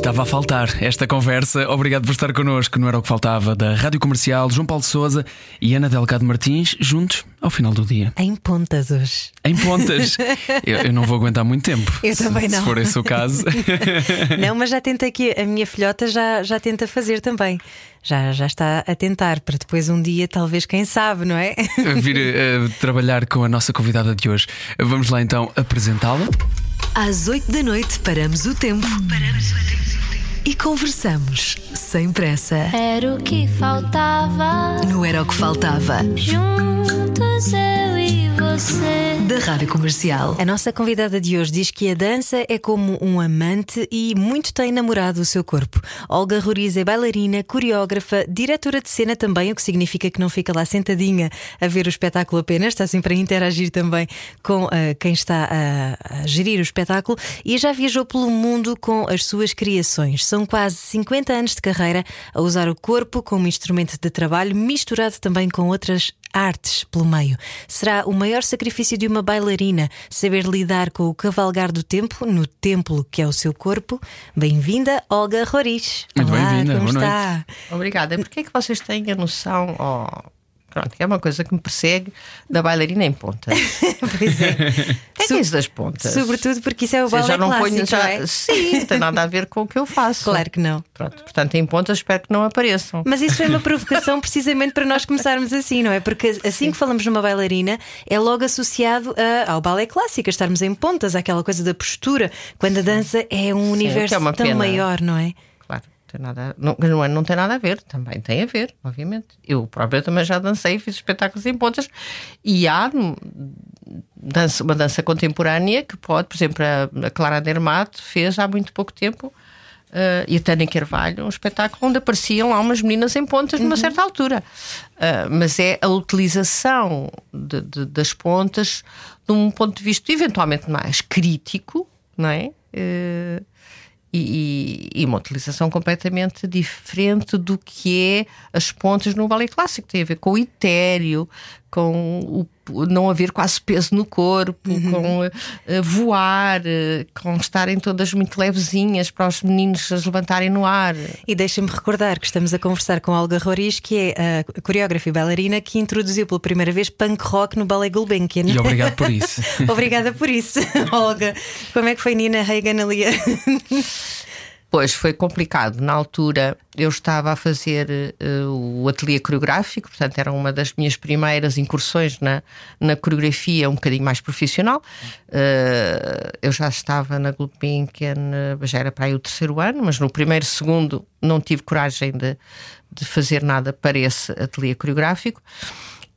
Estava a faltar esta conversa. Obrigado por estar connosco. Não era o que faltava da Rádio Comercial, João Paulo Souza e Ana Delgado Martins, juntos ao final do dia. Em pontas hoje. Em pontas. eu, eu não vou aguentar muito tempo. Eu se, também não. Se for esse o caso. não, mas já tenta aqui. A minha filhota já, já tenta fazer também. Já, já está a tentar para depois um dia, talvez, quem sabe, não é? Vir uh, trabalhar com a nossa convidada de hoje. Vamos lá então apresentá-la. Às 8 da noite paramos o tempo. Paramos o tempo. E conversamos sem pressa. Era o que faltava. Não era o que faltava. Juntos eu e você. Da Rádio Comercial. A nossa convidada de hoje diz que a dança é como um amante e muito tem namorado o seu corpo. Olga Roriz é bailarina, coreógrafa, diretora de cena também, o que significa que não fica lá sentadinha a ver o espetáculo apenas, está sempre a interagir também com uh, quem está a, a gerir o espetáculo e já viajou pelo mundo com as suas criações. São quase 50 anos de carreira a usar o corpo como instrumento de trabalho, misturado também com outras artes pelo meio. Será o maior sacrifício de uma bailarina saber lidar com o cavalgar do tempo no templo que é o seu corpo. Bem-vinda, Olga Roriz. Muito bem-vinda, como boa está? noite. Obrigada. Porquê é que vocês têm a noção? Oh, pronto, é uma coisa que me persegue da bailarina em ponta. pois é. É é isso das pontas? Sobretudo porque isso é o balé já não clássico, ponho já. é? Sim, não tem nada a ver com o que eu faço. Claro que não. Pronto, portanto, em pontas espero que não apareçam. Mas isso foi uma provocação precisamente para nós começarmos assim, não é? Porque assim que falamos numa bailarina é logo associado a- ao balé clássico, a estarmos em pontas, aquela coisa da postura, quando a dança é um universo que é uma tão pena. maior, não é? Tem nada, não, não, é- não tem nada a ver, também tem a ver, obviamente. Eu própria também já dancei, fiz espetáculos em pontas e há dança, uma dança contemporânea que pode, por exemplo, a, a Clara Dermato fez há muito pouco tempo. eh, e a Tânia Carvalho, um espetáculo onde apareciam lá umas meninas em pontas numa certa altura. Eh, mas é a utilização de- de- das pontas de um ponto de vista eventualmente mais crítico, não é? Eh, e, e- e uma utilização completamente diferente do que é as pontas no balé clássico. Tem a ver com o etéreo, com o, não haver quase peso no corpo, com eh, voar, eh, com estarem todas muito levezinhas para os meninos as levantarem no ar. E deixa-me recordar que estamos a conversar com Olga Roriz, que é a coreógrafa e bailarina que introduziu pela primeira vez punk rock no balé Gulbenkian. E obrigado por isso. Obrigada por isso, Olga. Como é que foi Nina Reagan ali? Pois foi complicado. Na altura eu estava a fazer eh, o ateliê coreográfico, portanto era uma das minhas primeiras incursões na, na coreografia um bocadinho mais profissional. Eh, eu já estava na Gulbenkian, eh, já era para aí o terceiro ano, mas no primeiro, segundo não tive coragem de, de fazer nada para esse ateliê coreográfico.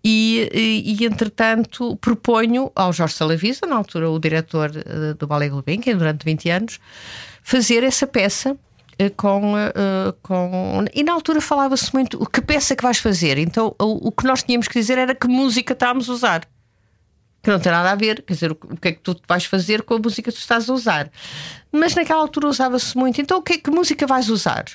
E, e, e, entretanto proponho ao Jorge Salavisa, na altura o diretor eh, do Ballet Gulbenkian durante 20 anos, fazer essa peça eh, com, eh, com. E na altura falava-se muito o que peça que vais fazer. Então o, o que nós tínhamos que dizer era que música estávamos a usar. Que não tem nada a ver, quer dizer, o, o que é que tu vais fazer com a música que tu estás a usar. Mas naquela altura usava-se muito. Então o que, é que música vais usar?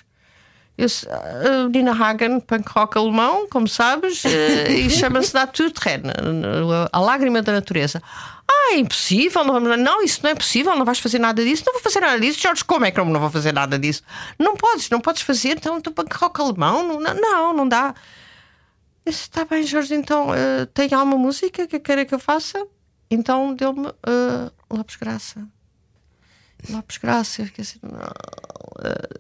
Eu, disse, "Ah, Nina Hagen, punk rock alemão, como sabes, eh, e chama-se Naturträne, a lágrima da natureza. Ah, é impossível, não, vamos- não, isso não é possível, não vais fazer nada disso, não vou fazer nada disso. Jorge, como é que eu não vou fazer nada disso? Não podes, não podes fazer, então, então punk rock alemão, não, não, não, dá. Disse, está bem, Jorge, então eh, tem alguma música que queira que eu faça? Então deu-me eh, Lopes Graça. Lopes Graça, eu fiquei assim, não,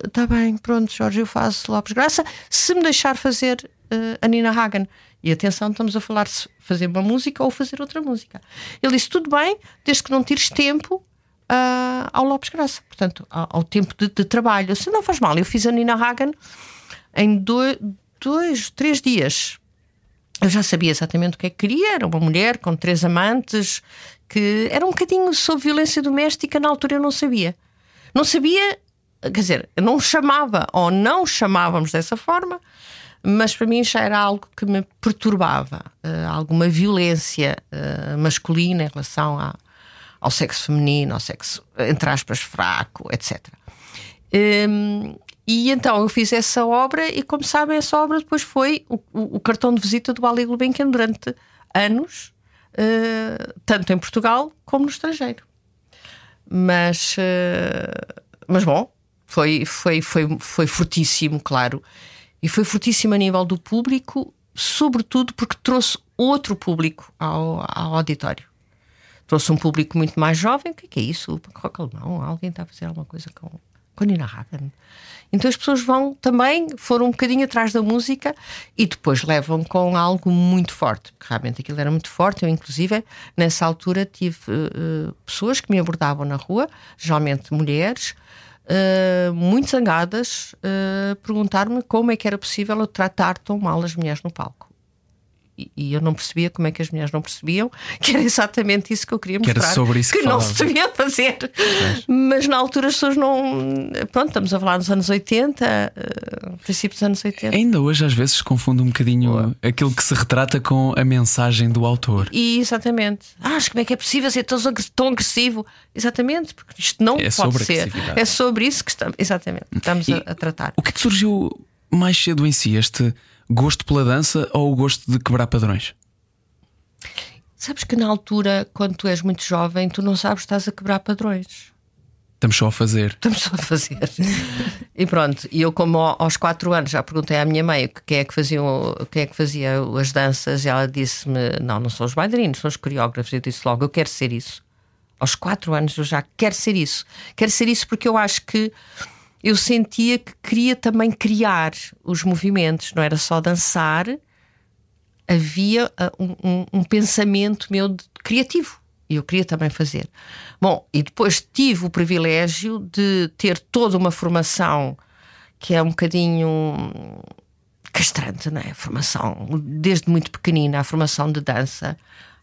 está bem, pronto, Jorge, eu faço Lopes Graça, se me deixar fazer eh, a Nina Hagen. E atenção, estamos a falar se fazer uma música ou fazer outra música. Ele disse: tudo bem, desde que não tires tempo ah, ao Lopes Graça, portanto, ao, ao tempo de, de trabalho. Se não faz mal, eu fiz a Nina Hagen em dois, dois três dias. Eu já sabia exatamente o que é que queria. Era uma mulher com três amantes, que era um bocadinho sobre violência doméstica. Na altura eu não sabia. Não sabia, quer dizer, não chamava ou não chamávamos dessa forma, mas para mim já era algo que me perturbava, uh, alguma violência uh, masculina em relação a, ao sexo feminino, ao sexo, entre aspas, fraco, etc. Um, e então eu fiz essa obra, e como sabem, essa obra depois foi o, o, o cartão de visita do Ali Gulbenkian durante anos, uh, tanto em Portugal como no estrangeiro. Mas, uh, mas bom, foi, foi, foi, foi fortíssimo, claro. E foi fortíssimo a nível do público, sobretudo porque trouxe outro público ao, ao auditório. Trouxe um público muito mais jovem. O que é, que é isso? Rock alemão? Alguém está a fazer alguma coisa com, com Nina Hagen? Então as pessoas vão também, foram um bocadinho atrás da música e depois levam com algo muito forte, realmente aquilo era muito forte. Eu, inclusive, nessa altura tive uh, pessoas que me abordavam na rua, geralmente mulheres, uh, muito zangadas, uh, perguntar-me como é que era possível eu tratar tão mal as mulheres no palco e eu não percebia como é que as mulheres não percebiam que era exatamente isso que eu queria mostrar. Que era sobre isso que, que não se devia fazer. Mas na altura as pessoas não. Pronto, estamos a falar nos anos 80, uh, princípios dos anos 80. Ainda hoje às vezes se confunde um bocadinho aquilo que se retrata com a mensagem do autor. E exatamente. Ah, mas como é que é possível ser tão, tão agressivo? Exatamente, porque isto não é pode ser. É sobre isso que estamos, exatamente, estamos a, a tratar. O que é que surgiu mais cedo em si? Este gosto pela dança ou o gosto de quebrar padrões? Sabes que na altura, quando tu és muito jovem, tu não sabes que estás a quebrar padrões. Estamos só a fazer. Estamos só a fazer. e pronto, e eu, como aos quatro anos, já perguntei à minha mãe quem é que, fazia, quem é que fazia as danças, e ela disse-me: Não, não são os bailarinos, são os coreógrafos. Eu disse logo: Eu quero ser isso. Aos quatro anos eu já quero ser isso. Quero ser isso porque eu acho que eu sentia que queria também criar os movimentos, não era só dançar, havia ah, um, um, um pensamento meu de, criativo e eu queria também fazer. Bom, e depois tive o privilégio de ter toda uma formação que é um bocadinho castrante, não é? Formação, desde muito pequenina, a formação de dança,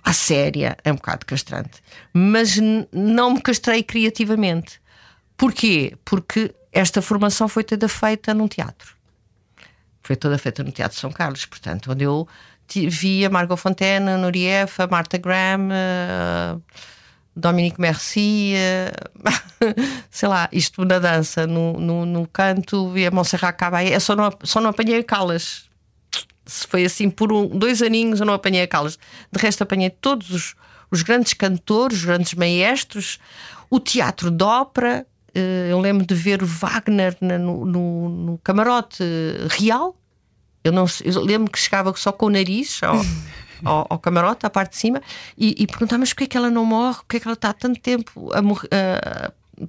à séria, é um bocado castrante. Mas não me castrei criativamente. Porquê? Porque esta formação foi toda feita num teatro. Foi toda feita no Teatro São Carlos, portanto, onde eu via Margot Fontaine, Nurieff, Martha Graham, uh, Dominique Merci, uh, sei lá, isto na dança, no, no, no canto, via Montserrat Caballé. Eu só não, só não apanhei Calas. Se foi assim por um, dois aninhos, eu não apanhei Calas. De resto, apanhei todos os, os grandes cantores, os grandes maestros, o teatro de ópera, eu lembro de ver Wagner no, no, no camarote real. Eu, não, eu lembro que chegava só com o nariz ao, ao, ao camarote, à parte de cima, e, e perguntava: mas porquê é que ela não morre? Porquê é que ela está tanto tempo a morrer?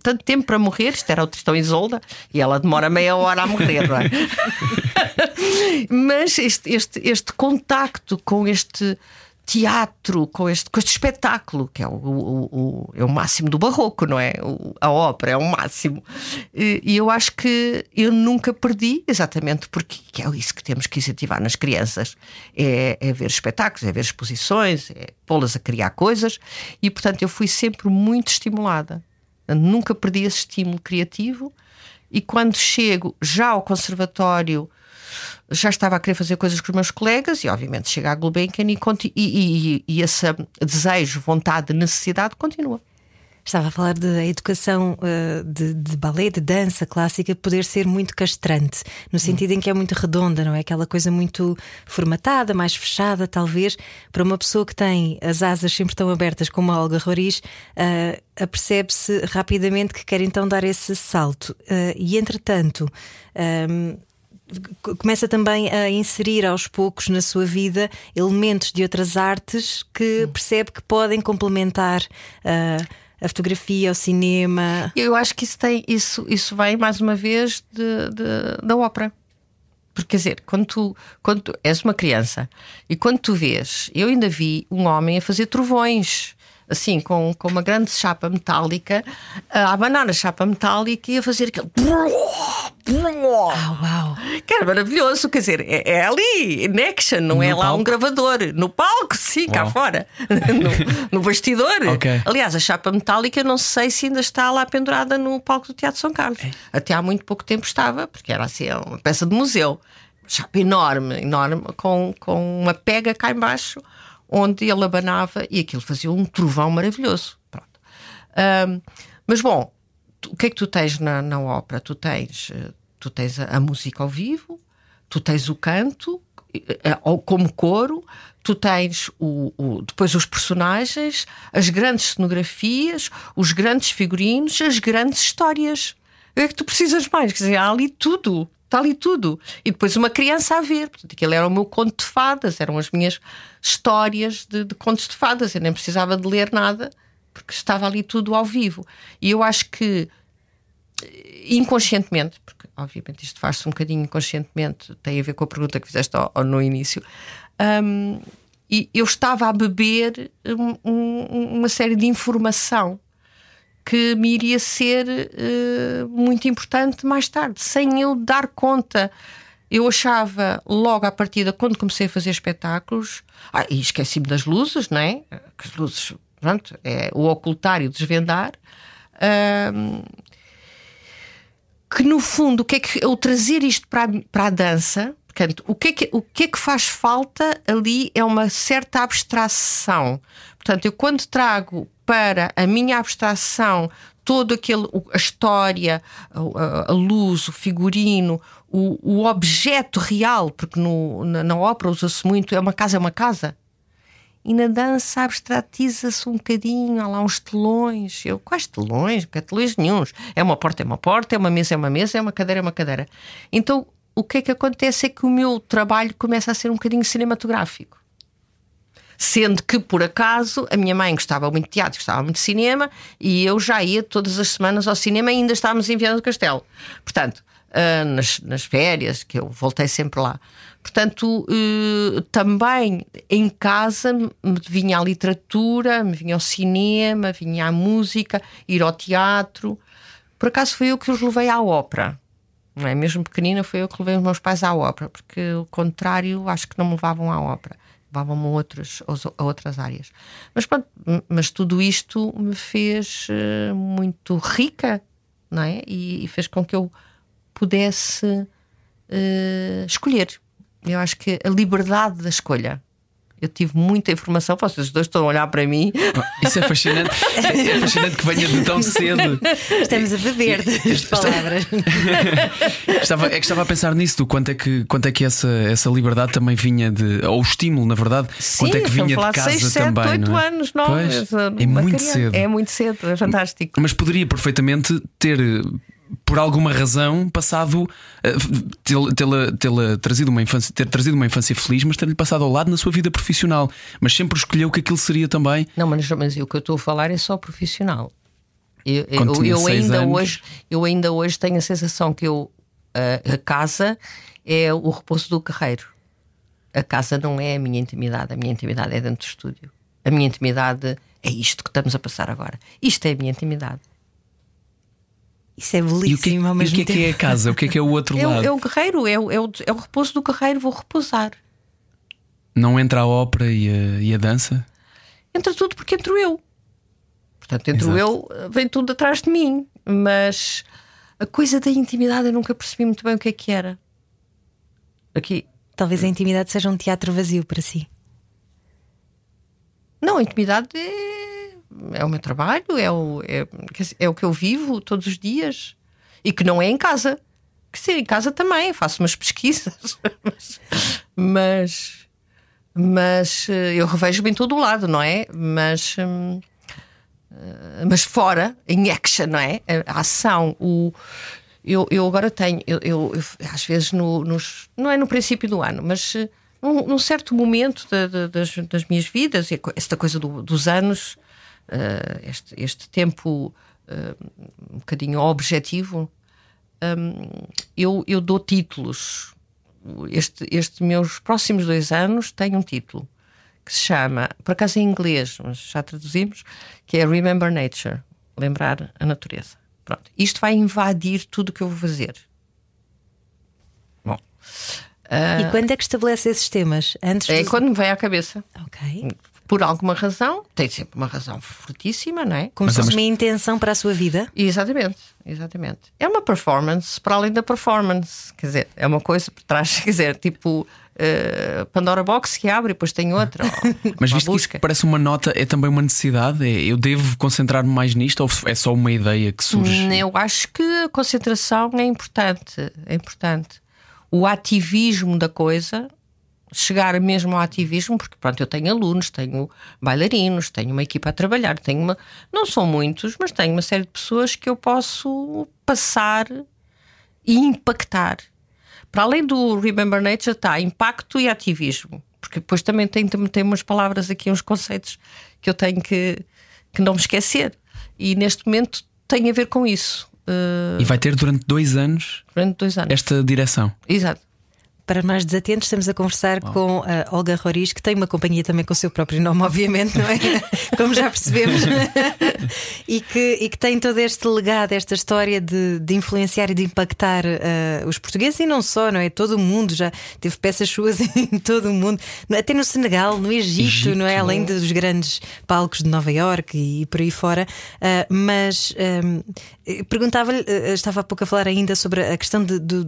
Tanto tempo para morrer, isto era o Tristão Isolda, e ela demora meia hora a morrer, não é? Mas este, este, este contacto com este teatro, com este, com este espetáculo, que é o, o, o, é o máximo do barroco, não é? O, a ópera é o máximo. E, e, eu acho que eu nunca perdi, exatamente porque que é isso que temos que incentivar nas crianças: é, é ver espetáculos, é ver exposições, é pô-las a criar coisas, e portanto eu fui sempre muito estimulada. nunca perdi esse estímulo criativo, e quando chego já ao conservatório já estava a querer fazer coisas com os meus colegas e, obviamente, chega à Gulbenkian e, e, e, e esse desejo, vontade, necessidade continua. Estava a falar da educação uh, de, de balé, de dança clássica, poder ser muito castrante, no sentido em que é muito redonda, não é? Aquela coisa muito formatada, mais fechada, talvez. Para uma pessoa que tem as asas sempre tão abertas como a Olga Roriz, uh, apercebe-se rapidamente que quer então dar esse salto. Uh, e entretanto. Começa também a inserir aos poucos na sua vida elementos de outras artes que percebe que podem complementar uh, a fotografia, o cinema. Eu acho que isso tem isso, isso vem mais uma vez de, de, da ópera. Porque quer dizer, quando tu, quando tu és uma criança e quando tu vês, eu ainda vi um homem a fazer trovões assim, com, com uma grande chapa metálica, a abanar a chapa metálica e a fazer aquele. Oh, uau. Que era maravilhoso, quer dizer, é, é ali, in action, não no é lá um gravador. No palco, sim, uau. cá fora, no, no bastidor. Okay. Aliás, a chapa metálica não sei se ainda está lá pendurada no palco do Teatro São Carlos. É. Até há muito pouco tempo estava, porque era assim, uma peça de museu. chapa enorme, enorme, com, com uma pega cá embaixo, onde ele abanava e aquilo fazia um trovão maravilhoso. Pronto. Um, mas bom, o que é que tu tens na, na ópera? Tu tens, eh, tu tens a, a música ao vivo, tu tens o canto, eh, como coro, tu tens o, o, depois os personagens, as grandes cenografias, os grandes figurinos, as grandes histórias. O que é que tu precisas mais? Quer dizer, há ali tudo. Está ali tudo. E depois uma criança a ver. Aquilo era o meu conto de fadas, eram as minhas histórias de, de contos de fadas. Eu nem precisava de ler nada, porque estava ali tudo ao vivo. E eu acho que inconscientemente, porque obviamente isto faz-se um bocadinho inconscientemente, tem a ver com a pergunta que fizeste ao, ao, no início, um, e eu estava a beber um, um, uma série de informação que me iria ser uh, muito importante mais tarde, sem eu dar conta. Eu achava logo à partida, quando comecei a fazer espetáculos, ah, e esqueci-me das luzes, não é? Que as luzes, pronto, é o ocultar e o desvendar. Um, que no fundo, o que é que eu trazer isto para a, para a dança, portanto, o que, é que, o que é que faz falta ali é uma certa abstração. Portanto, eu quando trago para a minha abstração todo aquele a história, a, a luz, o figurino, o, o, objeto real, porque no, na, na ópera usa-se muito, é uma casa, é uma casa. E na dança abstratiza-se um bocadinho, há lá uns telões. Eu, quais telões? Não telões nenhums. É uma porta, é uma porta, é uma mesa, é uma mesa, é uma cadeira, é uma cadeira. Então, o que é que acontece é que o meu trabalho começa a ser um bocadinho cinematográfico. Sendo que, por acaso, a minha mãe gostava muito de teatro, gostava muito de cinema, e eu já ia todas as semanas ao cinema e ainda estávamos em Viana do Castelo. Portanto, uh, nas, nas férias, que eu voltei sempre lá. Portanto, uh, também em casa me vinha a literatura, me vinha ao cinema, vinha a música, ir ao teatro. Por acaso foi eu que os levei à ópera. Não é? Mesmo pequenina, foi eu que levei os meus pais à ópera, porque o contrário acho que não me levavam à ópera, levavam-me a outras, a outras áreas. Mas pronto, mas tudo isto me fez uh, muito rica, não é? E, e fez com que eu pudesse uh, escolher. Eu acho que a liberdade da escolha. Eu tive muita informação, vocês dois estão a olhar para mim. Isso é fascinante. É fascinante que venha de tão cedo. Estamos a beber das palavras. estava, é que estava a pensar nisso, do quanto é que, quanto é que essa, essa liberdade também vinha de. Ou o estímulo, na verdade, Sim, quanto é que vinha de casa 6, 7, também. 8 não é? anos, não pois, é muito criança. cedo. É muito cedo, é fantástico. Mas poderia perfeitamente ter por alguma razão, passado uh, tê-la tê trazido uma infância, ter trazido uma infância feliz, mas ter-lhe passado ao lado na sua vida profissional. Mas sempre escolheu que aquilo seria também. Não, mas, mas o que eu estou a falar é só profissional. Eu, eu, eu ainda anos... hoje, eu ainda hoje tenho a sensação que eu a, a casa é o repouso do guerreiro. A casa não é a minha intimidade, a minha intimidade é dentro do estúdio. A minha intimidade é isto que estamos a passar agora. Isto é a minha intimidade. Isso é belíssimo e o que, ao mesmo e o que é tempo. que é a casa? O que é que é o outro É, o- lado? é o guerreiro, é o, é, o, é o repouso do guerreiro, vou repousar. Não entra a ópera e a, e a dança? Entra tudo porque entro eu. Portanto, entro Exato. eu, vem tudo atrás de mim. Mas a coisa da intimidade eu nunca percebi muito bem o que é que era. Aqui. Talvez a intimidade seja um teatro vazio para si. Não, a intimidade é, é o meu trabalho, é o, é, é o que eu vivo todos os dias. E que não é em casa. Que ser em casa também, faço umas pesquisas. mas, mas, mas, eh, eu revejo-me em todo o lado, não é? Mas. hum, eh, mas fora, em action, não é? A ação, o. Eu, eu agora tenho, eu, eu- eu, às vezes, no, nos, não é no princípio do ano, mas eh, num, num certo momento da- da- das, das minhas vidas, esta coisa do- dos anos, eh, este, este tempo eh, um bocadinho objetivo, hum, eu, eu dou títulos. Este, este meus próximos dois anos tem um título que se chama, por acaso em inglês, mas já traduzimos, que é Remember Nature, lembrar a natureza. Pronto. Isto vai invadir tudo o que eu vou fazer. Bom, E quando é que estabelece esses temas? Antes é do- quando me vem à cabeça. Ok. Por alguma razão, tem sempre uma razão fortíssima, não é? Como se fosse uma intenção para a sua vida. Exatamente, exatamente. É uma performance para além da performance. Quer dizer, é uma coisa por trás, quer dizer, tipo. Uh, Pandora Box que abre e depois tem outra. Mas visto que isso parece uma nota, é também uma necessidade? É, eu devo concentrar-me mais nisto ou é só uma ideia que surge? Hum, eu acho que a concentração é importante. É importante. O ativismo da coisa chegar mesmo ao ativismo, porque pronto, eu tenho alunos, tenho bailarinos, tenho uma equipa a trabalhar, tenho uma. Não são muitos, mas tenho uma série de pessoas que eu posso passar e impactar. Para além do Remember Nature, está impacto e ativismo. Porque depois também tem, tem umas palavras aqui, uns conceitos que eu tenho que, que não me esquecer. E neste momento tem a ver com isso. E vai ter durante dois anos, durante dois anos esta direção. Exato. Para mais desatentos, estamos a conversar com a Olga Roriz, que tem uma companhia também com o seu próprio nome, obviamente, não é? Como já percebemos. e, que, e que tem todo este legado, esta história de, de influenciar e de impactar uh, os portugueses e não só, não é? Todo o mundo já teve peças suas em todo o mundo, até no Senegal, no Egito, Egito. não é? Além dos grandes palcos de Nova York e, e por aí fora. Uh, mas uh, perguntava-lhe, estava há pouco a falar ainda sobre a questão de, de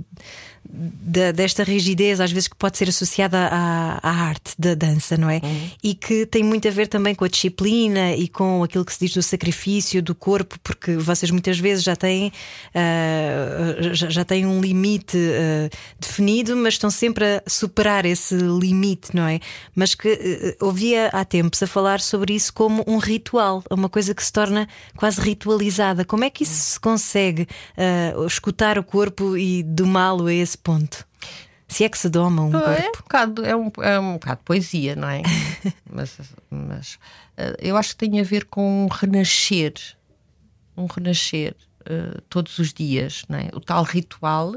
de, desta rigidez, às vezes que pode ser associada à, à arte da dança, não é? Uhum. E que tem muito a ver também com a disciplina e com aquilo que se diz do sacrifício do corpo, porque vocês muitas vezes já têm, uh, já, já, têm um limite uh, definido, mas estão sempre a superar esse limite, não é? Mas que uh, ouvia há tempos a falar sobre isso como um ritual, uma coisa que se torna quase ritualizada. Como é que isso se consegue escutar o corpo e domá-lo a esse ponto? Se é que se doma um é corpo. É um bocado, é um, é um bocado poesia, não é? mas, mas eh, eu acho que tem a ver com um renascer. Um renascer. Uh, todos os dias, não é? o tal ritual,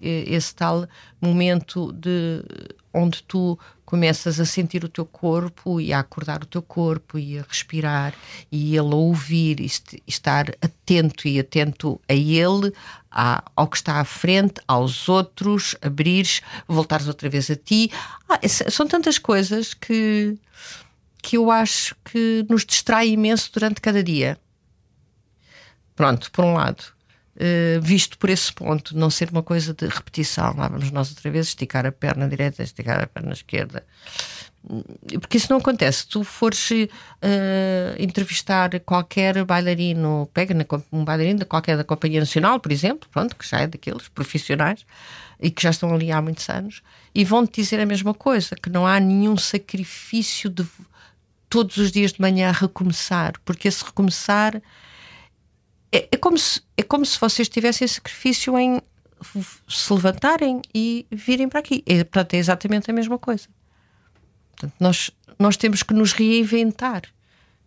esse tal momento de onde tu começas a sentir o teu corpo e a acordar o teu corpo e a respirar e ele a ouvir e estar atento e atento a ele, ao que está à frente, aos outros, abrires, voltares outra vez a ti. Ah, são tantas coisas que, que eu acho que nos distrai imenso durante cada dia. Pronto, por um lado. Uh, visto por esse ponto, não ser uma coisa de repetição. Lá vamos nós outra vez esticar a perna direita, esticar a perna esquerda. Porque isso não acontece. Se tu fores uh, entrevistar qualquer bailarino, pega um bailarino de qualquer da Companhia Nacional, por exemplo, pronto, que já é daqueles profissionais e que já estão ali há muitos anos, e vão-te dizer a mesma coisa: que não há nenhum sacrifício de todos os dias de manhã recomeçar, porque esse recomeçar é, é, como, se, é como se vocês tivessem sacrifício em se levantarem e virem para aqui. É, portanto, é exatamente a mesma coisa. Portanto, nós, nós temos que nos reinventar.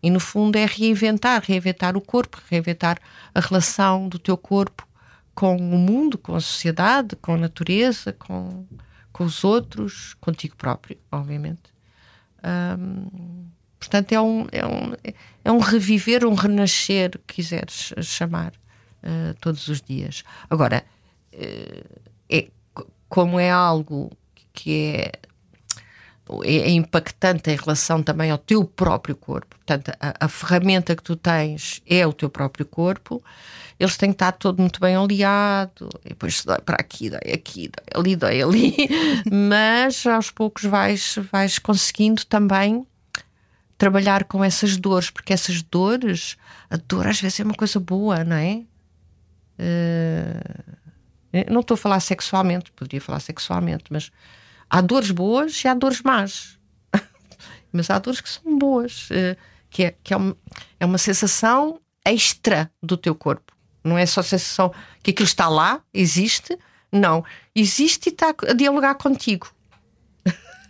E no fundo é reinventar, reinventar o corpo, reinventar a relação do teu corpo com o mundo, com a sociedade, com a natureza, com, com os outros, contigo próprio, obviamente. Portanto, é um, é, um, é um reviver, um renascer, quiseres chamar, uh, todos os dias. Agora, uh, é, como é algo que é é, é impactante em relação também ao teu próprio corpo. Portanto, a, a, ferramenta que tu tens é o teu próprio corpo. Eles têm que estar todo muito bem oleado, e depois dói para aqui, dói aqui, dói ali, dói ali. Mas aos poucos vais, vais conseguindo também trabalhar com essas dores, porque essas dores, a dor às vezes é uma coisa boa, não é? Uh, não estou a falar sexualmente, poderia falar sexualmente, mas há dores boas e há dores más. Mas há dores que são boas, eh, que, é, que é, uma, é uma sensação extra do teu corpo. Não é só a sensação que aquilo está lá, existe. Não. Existe e está a dialogar contigo.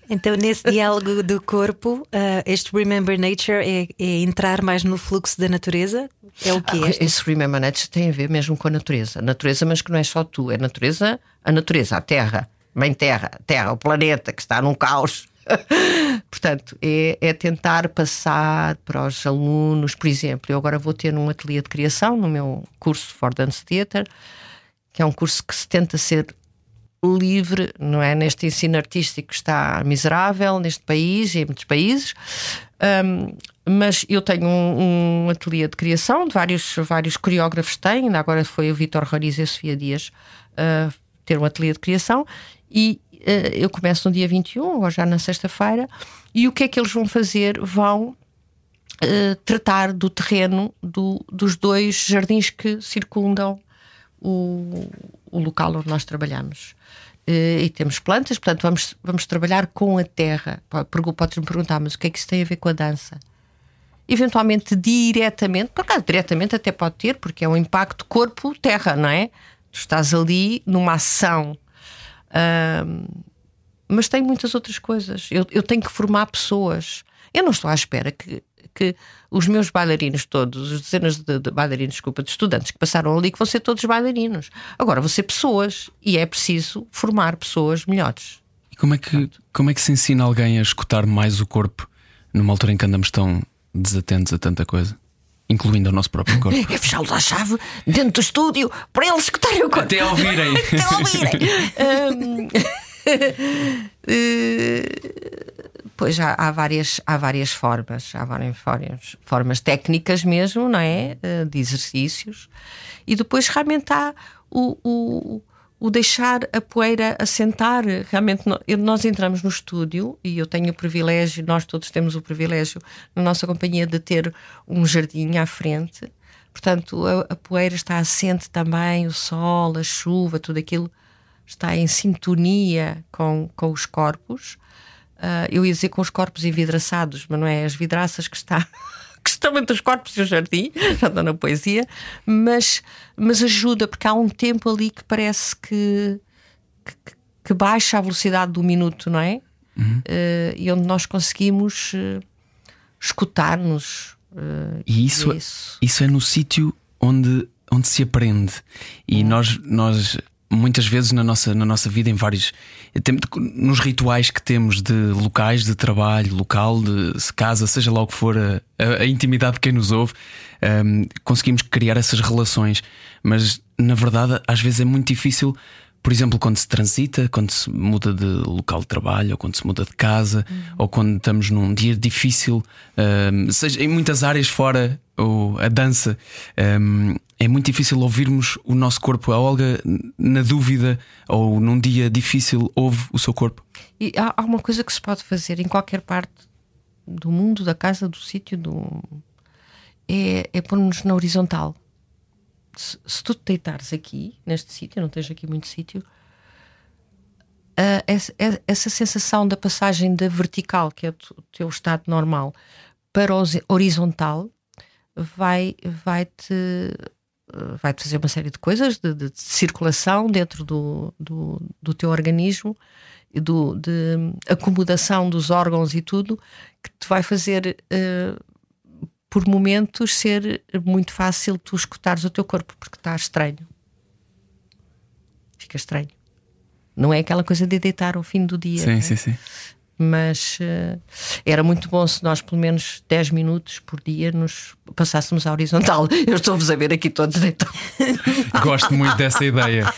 Então, nesse diálogo do corpo, uh, este Remember Nature é, é, entrar mais no fluxo da natureza? É o que é? Esse Remember Nature tem a ver mesmo com a natureza. A natureza, mas que não é só tu, é a natureza, a natureza, a terra. Mãe Terra, Terra, o planeta que está num caos. Portanto, é, é, tentar passar para os alunos, por exemplo, eu agora vou ter um ateliê de criação no meu curso For Dance Theatre, que é um curso que se tenta ser livre, não é? Neste ensino artístico que está miserável neste país e em muitos países. Um, mas eu tenho um, um ateliê de criação, de vários, vários coreógrafos têm, ainda agora foi o Vitor Roriz e a Sofia Dias uh, ter um ateliê de criação, e uh, eu começo no dia 21, ou já na sexta-feira, e o que é que eles vão fazer? Vão uh, tratar do terreno do, dos dois jardins que circundam o, o local onde nós trabalhamos. Uh, e temos plantas, portanto, vamos, vamos trabalhar com a terra. Podes-me perguntar, mas o que é que isso tem a ver com a dança? Eventualmente, diretamente, por acaso, diretamente até pode ter, porque é um impacto corpo-terra, não é? Tu estás ali numa ação. Mas tem muitas outras coisas. Eu, eu tenho que formar pessoas. Eu não estou à espera que que os meus bailarinos todos, os dezenas de, de bailarinos, desculpa, de estudantes que passaram ali, que vão ser todos bailarinos. Agora, vão ser pessoas e é preciso formar pessoas melhores. E como é que, como é que se ensina alguém a escutar mais o corpo numa altura em que andamos tão desatentos a tanta coisa? Incluindo o nosso próprio corpo. É fechá-los à chave dentro do estúdio para eles escutarem o corpo. Até ouvirem. Até ouvirem. um, uh, Pois há, há, várias, há várias formas, há várias formas, formas técnicas mesmo, não é? Eh, de exercícios. E depois realmente há o, o, o deixar a poeira assentar. Realmente nós entramos no estúdio e eu tenho o privilégio, nós todos temos o privilégio na nossa companhia de ter um jardim à frente. Portanto, a, a poeira está assente também, o sol, a chuva, tudo aquilo está em sintonia com, com os corpos. Uh, eu ia dizer com os corpos envidraçados, mas não é as vidraças que está. que estão entre os corpos e o jardim, já está na poesia, mas, mas ajuda, porque há um tempo ali que parece que, que, que baixa a velocidade do minuto, não é? Uhum. Uh, e onde nós conseguimos uh, escutar-nos. Uh, e isso, é isso. isso é no sítio onde, onde se aprende. E uhum. nós, nós muitas vezes na nossa, na nossa vida, em vários. Nos rituais que temos de locais de trabalho, local, de casa, seja lá o que for, a, a, intimidade de quem nos ouve, um, conseguimos criar essas relações. Mas na verdade, às vezes é muito difícil. Por exemplo, quando se transita, quando se muda de local de trabalho, ou quando se muda de casa, uhum. ou quando estamos num dia difícil, um, seja em muitas áreas fora ou a dança, um, é muito difícil ouvirmos o nosso corpo. A Olga, na dúvida ou num dia difícil, ouve o seu corpo. E há, há uma coisa que se pode fazer em qualquer parte do mundo, da casa, do sítio, do... é, é pôr-nos na horizontal. Se, se, tu te deitares aqui, neste sítio, não tens aqui muito sítio, uh, essa, essa, sensação da passagem da vertical, que é o teu estado normal, para o horizontal, vai, vai te vai fazer uma série de coisas de, de, de circulação dentro do, do, do, teu organismo do, de acomodação dos órgãos e tudo que te vai fazer uh, por momentos ser muito fácil tu escutares o teu corpo porque está estranho fica estranho não é aquela coisa de deitar ao fim do dia sim, né? sim, sim mas uh, era muito bom se nós, pelo menos 10 minutos por dia, nos passássemos à horizontal. Eu estou-vos a ver aqui todos deitados. Gosto muito dessa ideia.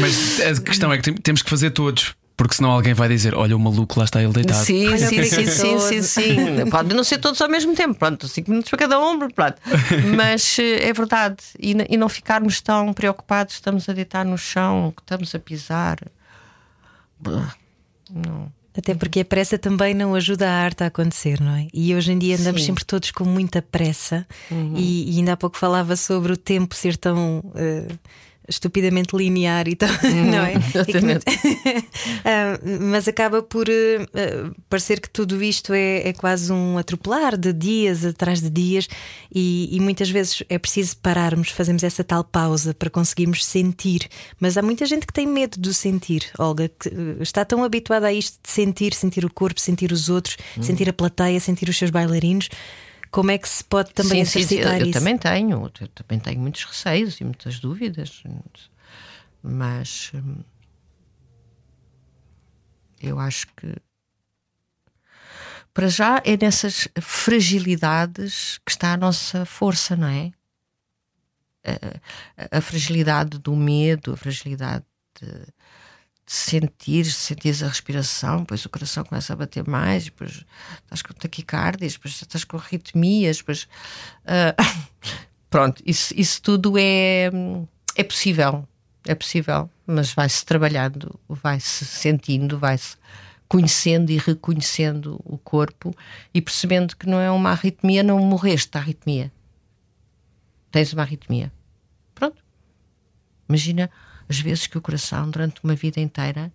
Mas a questão é que temos que fazer todos. Porque senão alguém vai dizer: Olha, o maluco lá está ele deitado. Sim, sim, sim, sim, sim, sim. Pode não ser todos ao mesmo tempo, pronto, 5 minutos para cada ombro, pronto. Mas eh, é verdade. E, e não ficarmos tão preocupados, estamos a deitar no chão, que estamos a pisar. Não. Até porque a pressa também não ajuda a arte a acontecer, não é? E hoje em dia andamos Sim. sempre todos com muita pressa, uhum. e, e, ainda há pouco falava sobre o tempo ser tão. Uh, estupidamente linear e tal, uhum, não é? uh, mas acaba por uh, parecer que tudo isto é, é, quase um atropelar de dias atrás de dias, e, e, muitas vezes é preciso pararmos, fazemos essa tal pausa para conseguirmos sentir. Mas há muita gente que tem medo do sentir, Olga, que uh, está tão habituada a isto de sentir, sentir o corpo, sentir os outros, uhum. sentir a plateia, sentir os seus bailarinos. Como é que se pode também sim, exercitar sim, eu, isso? Eu também tenho, eu também tenho muitos receios e muitas dúvidas, mas hum, eu acho que para já é nessas fragilidades que está a nossa força, não é? A, a, a fragilidade do medo, a fragilidade de, sentir, sentir a respiração, depois o coração começa a bater mais, depois estás com taquicardias, depois estás com arritmias, depois. Uh, pronto, isso, isso tudo é, é possível. É possível, mas vai-se trabalhando, vai-se sentindo, vai-se conhecendo e reconhecendo o corpo e percebendo que não é uma arritmia, não morreste da arritmia. Tens uma arritmia. Pronto. Imagina as vezes que o coração, durante uma vida inteira,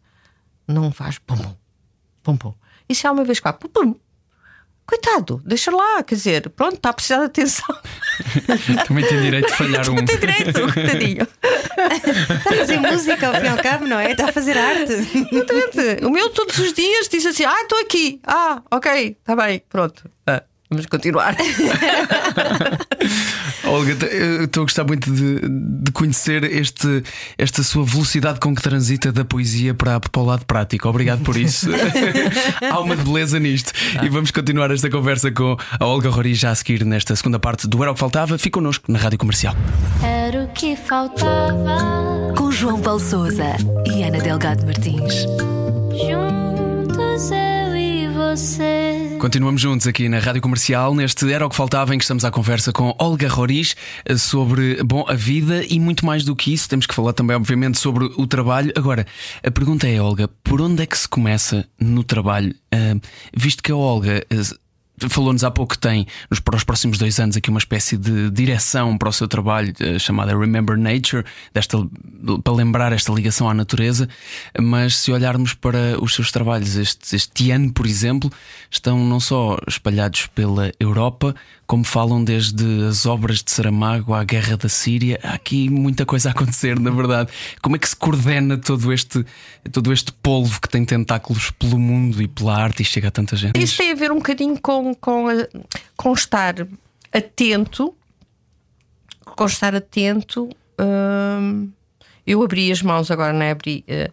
não faz pum pum, pum. E se há uma vez que faz pum pum, coitado, deixa lá, quer dizer, pronto, está a precisar de atenção. Também tem direito de falhar um. tem direito, coitadinho. Está a fazer música ao fim e ao cabo, não é? Está a fazer arte. Exatamente. O meu todos os dias diz assim: Ah, estou aqui. Ah, ok, está bem, pronto. Ah, vamos continuar. Olga, estou a gostar muito de, de, conhecer este, esta sua velocidade com que transita da poesia para, para o lado prático. Obrigado por isso. Há uma beleza nisto. Ah. E vamos continuar esta conversa com a Olga Rori já a seguir nesta segunda parte do Era o que Faltava. Fique connosco na Rádio Comercial. Era o que faltava. Com João Paulo Souza e Ana Delgado Martins. Juntos eu e você. Continuamos juntos aqui na Rádio Comercial, neste Era o que Faltava, em que estamos à conversa com Olga Roriz eh, sobre bom, a vida e muito mais do que isso. Temos que falar também, obviamente, sobre o trabalho. Agora, a pergunta é, Olga, por onde é que se começa no trabalho? Uh, visto que a Olga uh, Falou-nos há pouco que tem, nos, para os próximos dois anos, aqui uma espécie de direção para o seu trabalho uh, chamada Remember Nature, desta, para lembrar esta ligação à natureza. Mas se olharmos para os seus trabalhos este, este ano, por exemplo, estão não só espalhados pela Europa, como falam desde as obras de Saramago à guerra da Síria. Há aqui muita coisa a acontecer, na verdade. Como é que se coordena todo este, todo este polvo que tem tentáculos pelo mundo e pela arte e chega a tanta gente? Isso tem a ver um bocadinho com, com, com estar atento, com estar atento. Hum, eu abri as mãos agora, não é? Abri, uh,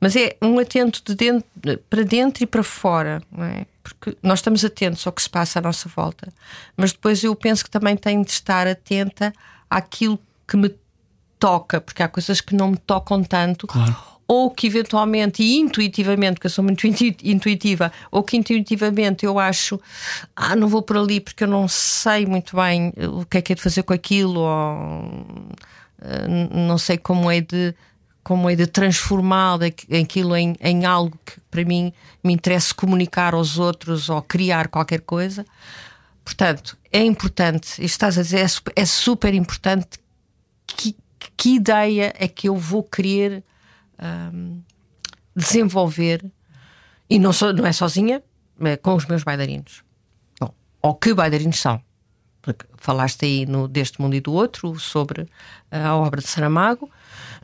mas é um atento de dentro, para dentro e para fora, não é? Porque nós estamos atentos ao que se passa à nossa volta, mas depois eu penso que também tenho de estar atenta àquilo que me toca, porque há coisas que não me tocam tanto. Claro. Ou que eventualmente e intuitivamente, porque eu sou muito intuitiva, ou que intuitivamente eu acho, ah, não vou por ali porque eu não sei muito bem o que é que é de fazer com aquilo, ou não sei como é de como é de transformar aquilo em, em algo que para mim me interessa comunicar aos outros ou criar qualquer coisa. Portanto, é importante, estás a dizer, é super, é super importante que, que ideia é que eu vou querer um, desenvolver e não, sou, não é sozinha, é com os meus bailarinos. Bom, ou que bailarinos são? Falaste aí no Deste Mundo e do Outro sobre a obra de Saramago,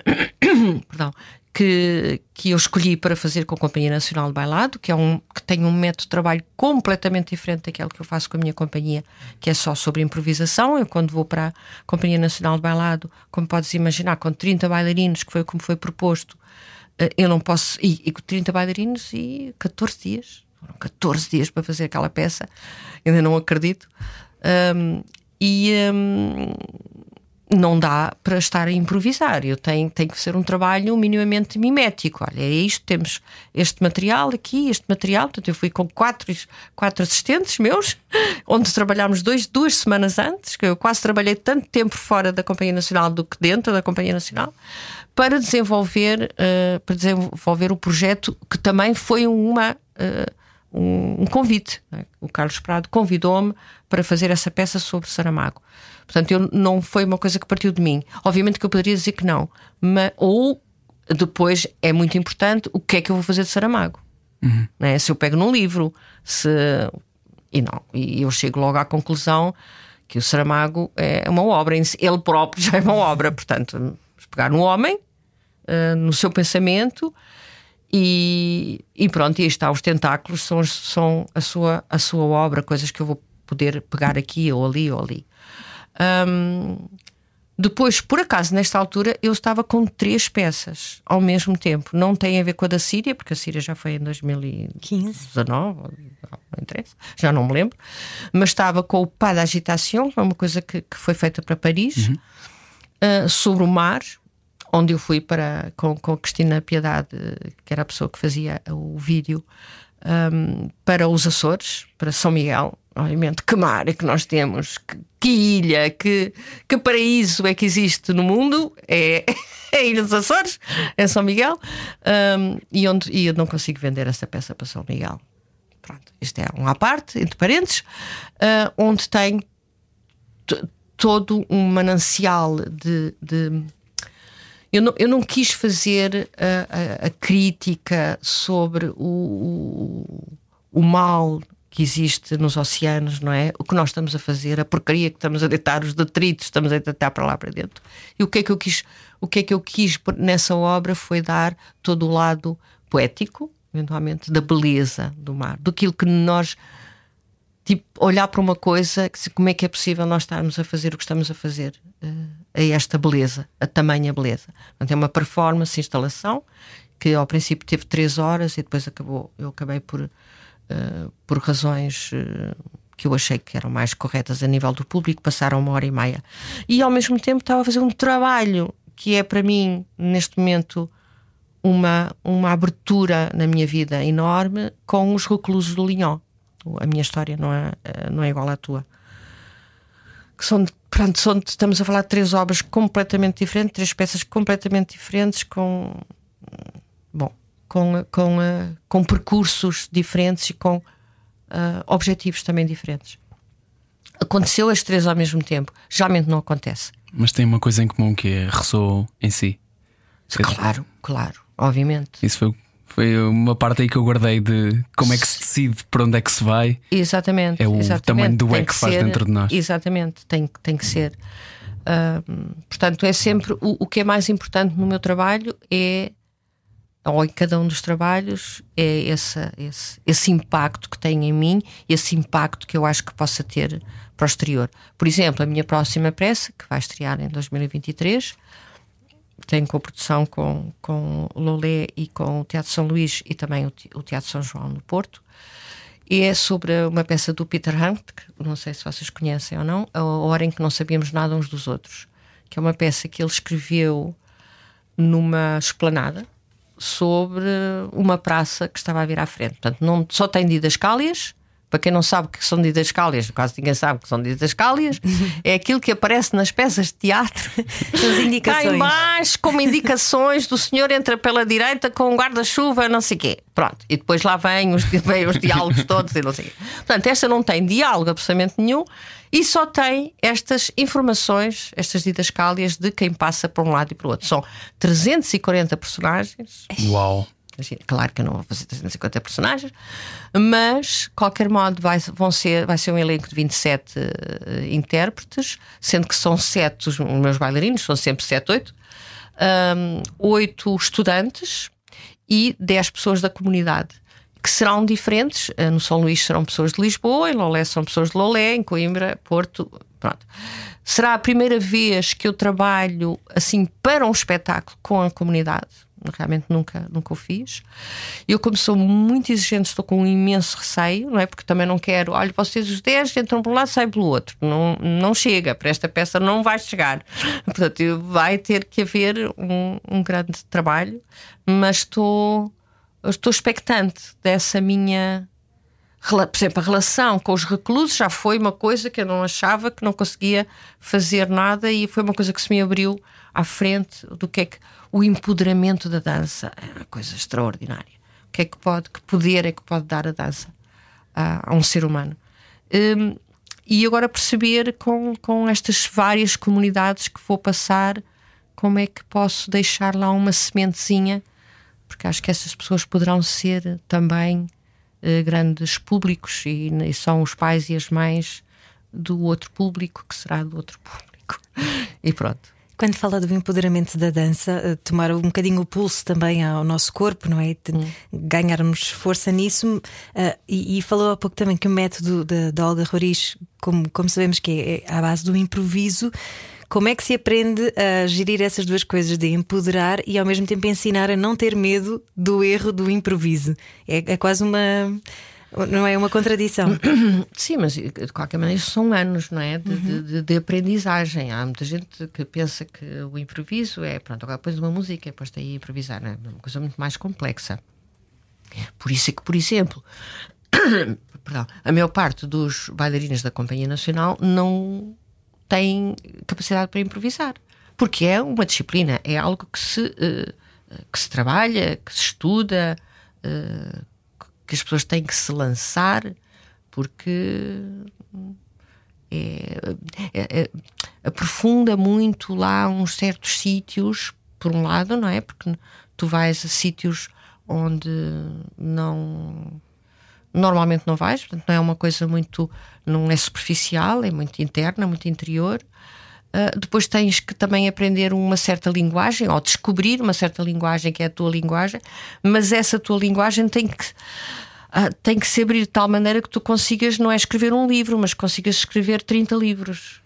perdão, que, que eu escolhi para fazer com a Companhia Nacional de Bailado, que, é um, que tem um método de trabalho completamente diferente daquele que eu faço com a minha companhia, que é só sobre improvisação. Eu, quando vou para a Companhia Nacional de Bailado, como podes imaginar, com 30 bailarinos, que foi como foi proposto, eh, eu não posso. E, e 30 bailarinos e 14 dias. Foram 14 dias para fazer aquela peça, ainda não acredito. Um, e um, não dá para estar a improvisar. Eu tenho, tenho que ser um trabalho minimamente mimético. Olha, é isto, temos este material aqui, este material. Portanto, eu fui com quatro, quatro assistentes meus, onde trabalhámos dois, duas semanas antes, que eu quase trabalhei tanto tempo fora da Companhia Nacional do que dentro da Companhia Nacional, para desenvolver, uh, para desenvolver o projeto que também foi uma. Uh, um, um convite. Né? O Carlos Prado convidou-me para fazer essa peça sobre Saramago. Portanto, eu, não foi uma coisa que partiu de mim. Obviamente que eu poderia dizer que não, mas, ou depois é muito importante o que é que eu vou fazer de Saramago. Uhum. Né? Se eu pego num livro, se. E não, e eu chego logo à conclusão que o Saramago é uma obra, ele próprio já é uma obra, portanto, pegar no homem, uh, no seu pensamento e, e pronto, e aí está, os tentáculos são, são a, sua, a sua obra, coisas que eu vou poder pegar aqui ou ali ou ali. Um, depois, por acaso, nesta altura, eu estava com três peças ao mesmo tempo. Não tem a ver com a da Síria, porque a Síria já foi em 2019, não interessa, já não me lembro. Mas estava com o Pas d'Agitation, é uma coisa que, que foi feita para Paris, uhum. uh, sobre o mar, onde eu fui para com, com Cristina Piedade, que era a pessoa que fazia o vídeo, um, para os Açores, para São Miguel. Obviamente, que mar é que nós temos, que, que ilha, que, que paraíso é que existe no mundo? É, é a Ilha dos Açores, é São Miguel, um, e, onde, e eu não consigo vender essa peça para São Miguel. Pronto, isto é um à parte, entre parentes, uh, onde tem todo um manancial de, de eu não, eu não quis fazer a, a, a crítica sobre o, o, o, mal que existe nos oceanos, não é? O que nós estamos a fazer, a porcaria que estamos a deitar, os detritos estamos a deitar para lá para dentro. E o que é que eu quis, o que é que eu quis nessa obra foi dar todo o lado poético, eventualmente, da beleza do mar, do que nós tipo, olhar para uma coisa, como é que é possível nós estarmos a fazer o que estamos a fazer uh, a esta beleza, a tamanha beleza. Então, é uma performance, instalação, que ao princípio teve três horas e depois acabou, eu acabei por, uh, por razões uh, que eu achei que eram mais corretas a nível do público, passaram uma hora e meia. E ao mesmo tempo estava a fazer um trabalho que é para mim, neste momento, uma, uma abertura na minha vida enorme com os reclusos do Linhó a minha história não é, eh, não é igual à tua. Que são, pronto, são, estamos a falar de três obras completamente diferentes, três peças completamente diferentes, com. Bom, com, com, uh, com percursos diferentes e com uh, objetivos também diferentes. Aconteceu as três ao mesmo tempo, geralmente não acontece. Mas tem uma coisa em comum que é ressoou em si. Claro, claro, obviamente. Isso foi foi uma parte aí que eu guardei de como é que se decide para onde é que se vai. Exatamente. É o exatamente. tamanho do é que, faz ser, dentro de nós. Exatamente, tem, tem que ser. Uh, portanto, é sempre o, o que é mais importante no meu trabalho é ou em cada um dos trabalhos é esse, esse, esse impacto que tem em mim, esse impacto que eu acho que possa ter para o exterior. Por exemplo, a minha próxima peça, que vai estrear em 2023, tem coprodução com, com Lolé e com o Teatro São Luís e também o, Teatro São João no Porto. E é sobre uma peça do Peter Handke, não sei se vocês conhecem ou não, A Hora em que Não Sabíamos Nada Uns dos Outros, que é uma peça que ele escreveu numa esplanada sobre uma praça que estava a vir à frente. Portanto, não, só tem didascálias, para quem não sabe o que são didascálias, quase ninguém sabe o que são didascálias, é aquilo que aparece nas peças de teatro. As indicações. Cá embaixo, como indicações do senhor entra pela direita com um guarda-chuva, não sei o quê. Pronto. E depois lá vêm os, vêm os diálogos todos e não sei o quê. Portanto, esta não tem diálogo absolutamente nenhum e só tem estas informações, estas didascálias de quem passa para um lado e para o outro. São 340 personagens. Uau! Claro que eu não vou fazer 350 personagens, mas, qualquer modo, vai, vão ser, vai ser um elenco de 27 uh, eh, intérpretes, sendo que são 7 os meus bailarinos, são sempre 7, 8, um, 8 estudantes e 10 pessoas da comunidade. Que serão diferentes. Uh, no São Luís serão pessoas de Lisboa, em Lolé são pessoas de Lolé, em Coimbra, Porto. Pronto. Será a primeira vez que eu trabalho assim para um espetáculo com a comunidade realmente nunca, nunca o fiz. Eu, como sou muito exigente, estou com um imenso receio, não é? Porque também não quero, olha, vocês os 10 entram por um lado, saem pelo outro. Não, não chega, para esta peça não vai chegar. Portanto, vai ter que haver um, um grande trabalho, mas estou, estou expectante dessa minha. Por exemplo, a relação com os reclusos já foi uma coisa que eu não achava que não conseguia fazer nada e foi uma coisa que se me abriu à frente do que é que o empoderamento da dança é uma coisa extraordinária. O que é que pode, que poder é que pode dar a dança a, a um ser humano? Um, e agora perceber com, com estas várias comunidades que vou passar, como é que posso deixar lá uma sementezinha, porque acho que essas pessoas poderão ser também uh, grandes públicos e, e são os pais e as mães do outro público, que será do outro público. E pronto. Quando fala do empoderamento da dança, eh, tomar um bocadinho o pulso também ao nosso corpo, não é? Hum. Ganharmos força nisso. Uh, e, e, falou há pouco também que o método da Olga Roriz, como, como sabemos que é, é à base do improviso, como é que se aprende a gerir essas duas coisas de empoderar e ao mesmo tempo ensinar a não ter medo do erro do improviso? É, é quase uma Não é uma contradição. Sim, mas de qualquer maneira são anos, não é? De, uhum. de, de, aprendizagem. Há muita gente que pensa que o improviso é, pronto, agora pões uma música e depois aí improvisar, não é? Uma coisa muito mais complexa. Por isso é que, por exemplo, perdão, a maior parte dos bailarinos da Companhia Nacional não tem capacidade para improvisar. Porque é uma disciplina, é algo que se, uh, que se trabalha, que se estuda, que as pessoas têm que se lançar, porque é, é, é, aprofunda muito lá uns certos sítios, por um lado, não é? Porque tu vais a sítios onde não normalmente não vais, portanto não é uma coisa muito, não é superficial, é muito interna, muito interior. Uh, depois tens que também aprender uma certa linguagem ou descobrir uma certa linguagem que é a tua linguagem, mas essa tua linguagem tem que uh, tem que se abrir de tal maneira que tu consigas não é escrever um livro, mas consigas escrever 30 livros.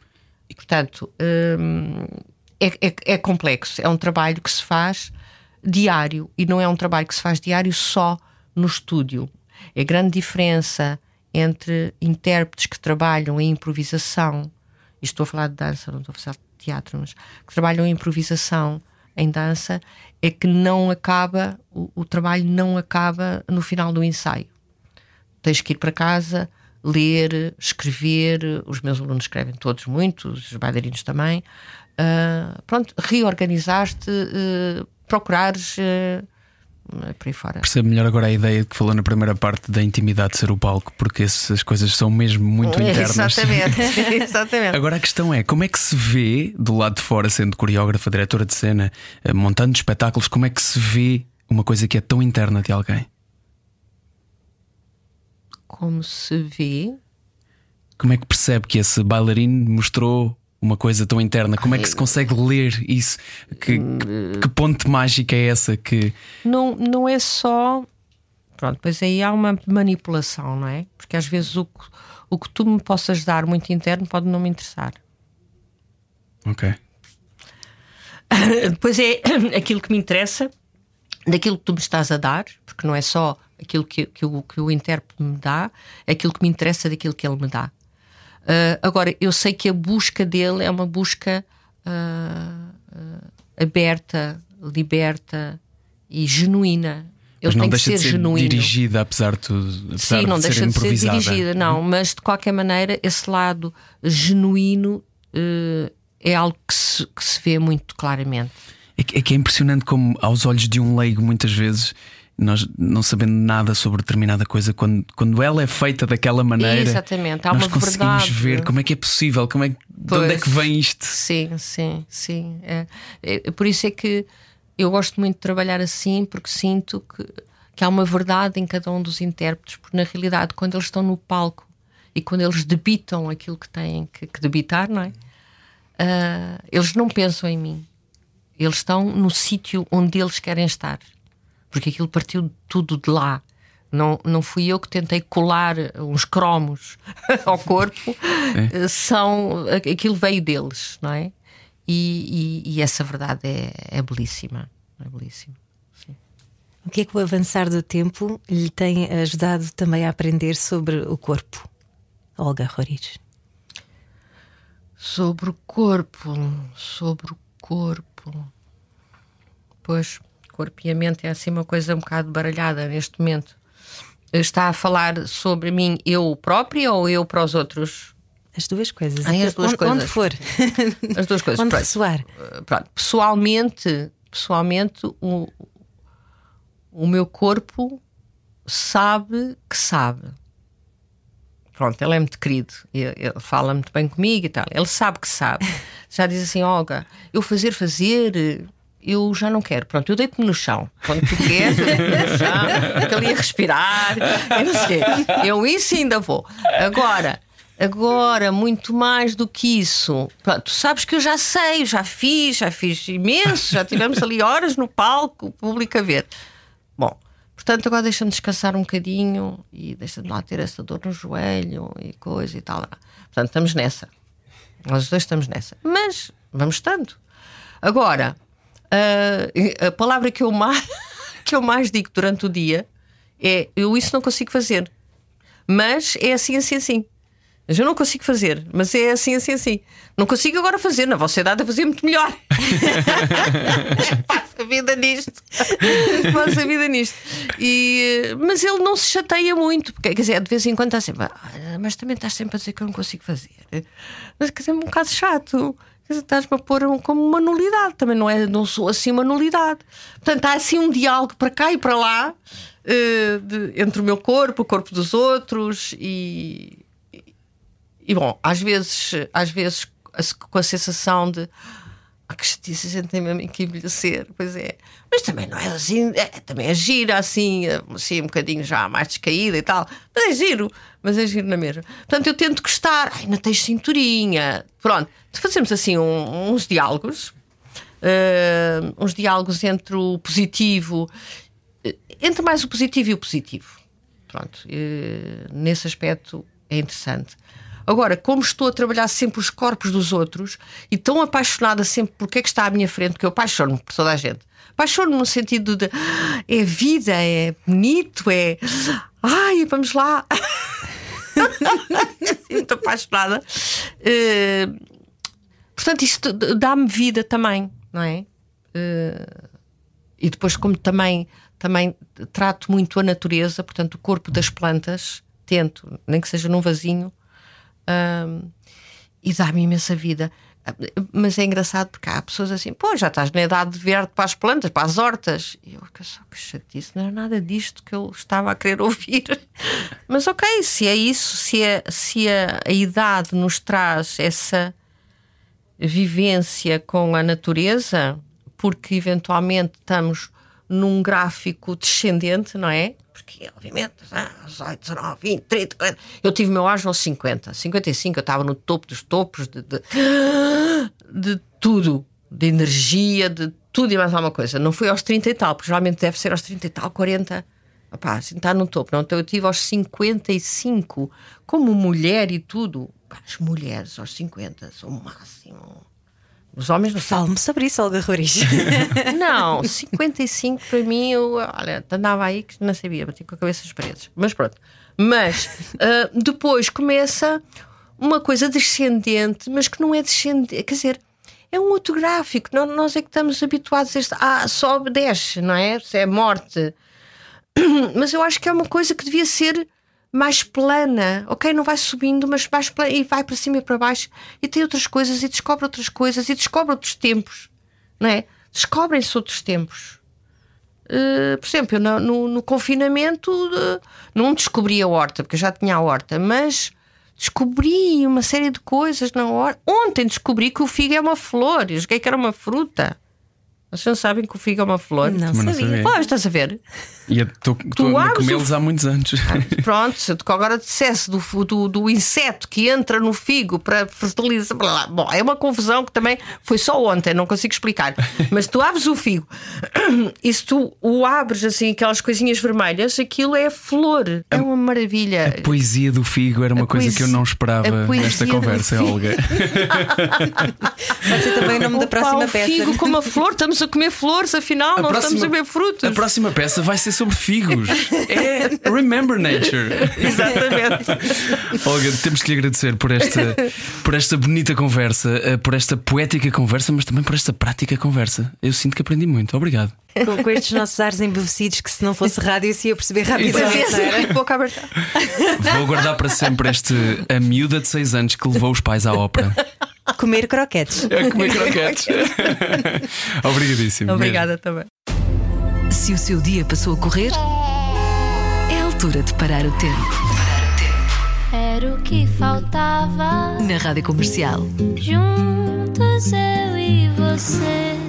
E portanto um, é, é, é complexo, é um trabalho que se faz diário e não é um trabalho que se faz diário só no estúdio. É grande diferença entre intérpretes que trabalham em improvisação, e estou a falar de dança, não estou a falar de teatro, mas que trabalham em improvisação em dança, é que não acaba, o, o trabalho não acaba no final do ensaio. Tens que ir para casa, ler, escrever, os meus alunos escrevem todos muito, os bailarinos também. Uh, pronto, reorganizar-te, uh, procurares uh, por aí fora. Percebo melhor agora a ideia que falou na primeira parte da intimidade de ser o palco, porque essas coisas são mesmo muito é, internas. Exatamente, exatamente. Agora a questão é: como é que se vê do lado de fora, sendo coreógrafa, diretora de cena, eh, montando espetáculos, como é que se vê uma coisa que é tão interna de alguém? Como se vê? Como é que percebe que esse bailarino mostrou uma coisa tão interna. Como é que se consegue ler isso? Que, que, que ponte mágica é essa que. Não, não é só. Pronto, pois aí há uma manipulação, não é? Porque às vezes o, o que tu me possas dar muito interno pode não me interessar. Ok. Depois é aquilo que me interessa, daquilo que tu me estás a dar, porque não é só aquilo que, que, o, que o intérprete me dá, é aquilo que me interessa daquilo que ele me dá. Uh, agora, eu sei que a busca dele é uma busca uh, uh, aberta, liberta e genuína. Ele mas não deixa de ser, genuíno. dirigida, apesar de tudo. Apesar Sim, não de deixa de ser dirigida, não, hum. mas de qualquer maneira, esse lado genuíno é algo que se, que se vê muito claramente. É que, é que é impressionante como, aos olhos de um leigo, muitas vezes nós não sabendo nada sobre determinada coisa, quando, quando ela é feita daquela maneira, Exatamente. Há nós conseguimos verdade. ver como é que é possível, como é, de onde é que vem isto. Sim, sim, sim. É, é, por isso é que eu gosto muito de trabalhar assim, porque sinto que, que há uma verdade em cada um dos intérpretes, porque na realidade, quando eles estão no palco e quando eles debitam aquilo que têm que, que debitar, não é? Uh, eles não pensam em mim. Eles estão no sítio onde eles querem estar porque aquilo partiu tudo de lá. Não, não fui eu que tentei colar uns cromos ao corpo, é. são aquilo veio deles, não é? E, e, e essa verdade é, é belíssima. É belíssima. Sim. O que é que o avançar do tempo lhe tem ajudado também a aprender sobre o corpo, Olga Roriz? Sobre o corpo, sobre o corpo. Pois corpo e a mente é assim uma coisa um bocado baralhada neste momento. Está a falar sobre mim, eu própria ou eu para os outros? As duas coisas. Ai, as duas onde, coisas. Onde for. As duas coisas. onde pronto. ressoar. Pronto. Pessoalmente, pessoalmente o, o meu corpo sabe que sabe. Pronto, ele é muito querido, ele, ele fala muito bem comigo e tal. Ele sabe que sabe. Já diz assim: Olga, eu fazer, fazer, eu já não quero. Pronto, eu deito-me no chão. Quando tu queres, eu deito-me no chão, ali a respirar, eu não sei. Eu isso ainda vou. Agora, agora, muito mais do que isso. Pronto, tu sabes que eu já sei, já fiz, já fiz imenso, já tivemos ali horas no palco, o público a ver. Bom, portanto, agora deixa-me descansar um bocadinho e deixa-me lá ter essa dor no joelho e coisa e tal. Portanto, estamos nessa. Nós dois estamos nessa. Mas vamos estando. Agora, Uh, a palavra que eu, mais, que eu mais digo durante o dia é: eu isso não consigo fazer. Mas é assim, assim, assim. Mas eu não consigo fazer, mas é assim, assim, assim. Não consigo agora fazer, na vossa idade a fazer muito melhor. Faço a vida nisto. Faço a vida nisto. E, mas ele não se chateia muito, porque quer dizer, de vez em quando está sempre, "Ah, mas também estás sempre a dizer que eu não consigo fazer. Mas quer dizer, é um bocado chato. Quer dizer, Estás-me a pôr como uma nulidade, também não, é, não sou assim uma nulidade. Portanto, há assim um diálogo para cá e para lá eh, de- entre o meu corpo, o corpo dos outros e, e bom, às vezes, às vezes com a sensação de ah, que chatice, a gente tem mesmo que envelhecer, pois é. Mas também não é assim, é, também é gira assim, assim, um bocadinho já mais descaída e tal. Mas é giro, mas é giro na mesma. Portanto, eu tento gostar, ai, não tens cinturinha. Pronto, fazemos assim um- uns diálogos, eh, uns diálogos entre o positivo, eh, entre mais o positivo e o positivo. Pronto, eh, nesse aspecto é interessante. Agora, como estou a trabalhar sempre os corpos dos outros e tão apaixonada sempre por que é que está à minha frente, que eu apaixono-me por toda a gente. Apaixono-me no sentido de "Ah, é vida, é bonito, é ai, vamos lá. Muito apaixonada. Eh, portanto, isto dá-me vida também, não é? Eh, e depois, como também, também trato muito a natureza, portanto, o corpo das plantas, tento, nem que seja num vasinho, hum, e dá-me imensa vida. Mas é engraçado porque há pessoas assim, pô, já estás na idade de verde para as plantas, para as hortas. E eu, que só que chatice, não era nada disto que eu estava a querer ouvir. Mas ok, se é isso, se, é, se a, a idade nos traz essa vivência com a natureza, porque eventualmente estamos num gráfico descendente, não é? Porque, obviamente, ah, 18, 19, 20, 30, 40. Eu tive meu auge aos 50, 55, eu estava no topo dos topos de, de, de tudo, de energia, de tudo e mais alguma coisa. Não fui aos 30 e tal, porque geralmente deve ser aos 30 e tal, 40. Opá, assim, está no topo. Não? Então eu tive aos 55, como mulher e tudo. As mulheres aos 50 são o máximo. Os homens não. Fale-me sobre isso, Olga Roriz. Não, 55 para mim, eu olha, andava aí que não sabia, bati com a cabeça nas paredes. Mas pronto. Mas ah, depois começa uma coisa descendente, mas que não é descendente, quer dizer, é um outro gráfico. Nó- Nós é que estamos habituados a este. Ah, sobe, desce, não é? Se é morte. Mas eu acho que é uma coisa que devia ser mais plana, ok? Não vai subindo, mas mais plana e vai para cima e para baixo e tem outras coisas e descobre outras coisas e descobre outros tempos, não é? Descobrem-se outros tempos. Uh, por exemplo, eu no, no- no confinamento uh, não descobri a horta, porque eu já tinha a horta, mas descobri uma série de coisas na horta. Ontem descobri que o figo é uma flor, eu joguei que era uma fruta. Vocês não sabem que o figo é uma flor? Não Também não sabia. sabia. Pois, estás a ver? E eu estou a comê-los o- há muitos anos. Pronto, se eu agora dissesse do, do, do inseto que entra no figo para fertilizar. blá, blá. Bom, é uma confusão que também foi só ontem, não consigo explicar. Mas tu abres o figo e se tu o abres assim, aquelas coisinhas vermelhas, aquilo é flor. É uma maravilha. A poesia do figo era uma A coisa que eu não esperava a nesta conversa. Olga. Pode ser também o nome da Opa, próxima o peça. figo com uma flor, estamos a comer flores, afinal, não estamos a comer frutos. a próxima peça vai ser sobre figos. É Remember Nature. Exatamente. Olga, temos que lhe agradecer por esta, por esta bonita conversa, eh, por esta poética conversa, mas também por esta prática conversa. Eu sinto que aprendi muito. Obrigado. Com, com estes nossos ares embevecidos que se não fosse rádio se ia perceber rapidamente. é, boca aberta. Vou guardar para sempre este a miúda de 6 anos que levou os pais à ópera. Comer croquetes. A comer croquetes. Obrigadíssimo. Obrigada também. Se o seu dia passou a correr, é a altura de parar o tempo. Era o que faltava. Na Rádio Comercial. Juntos eu e você.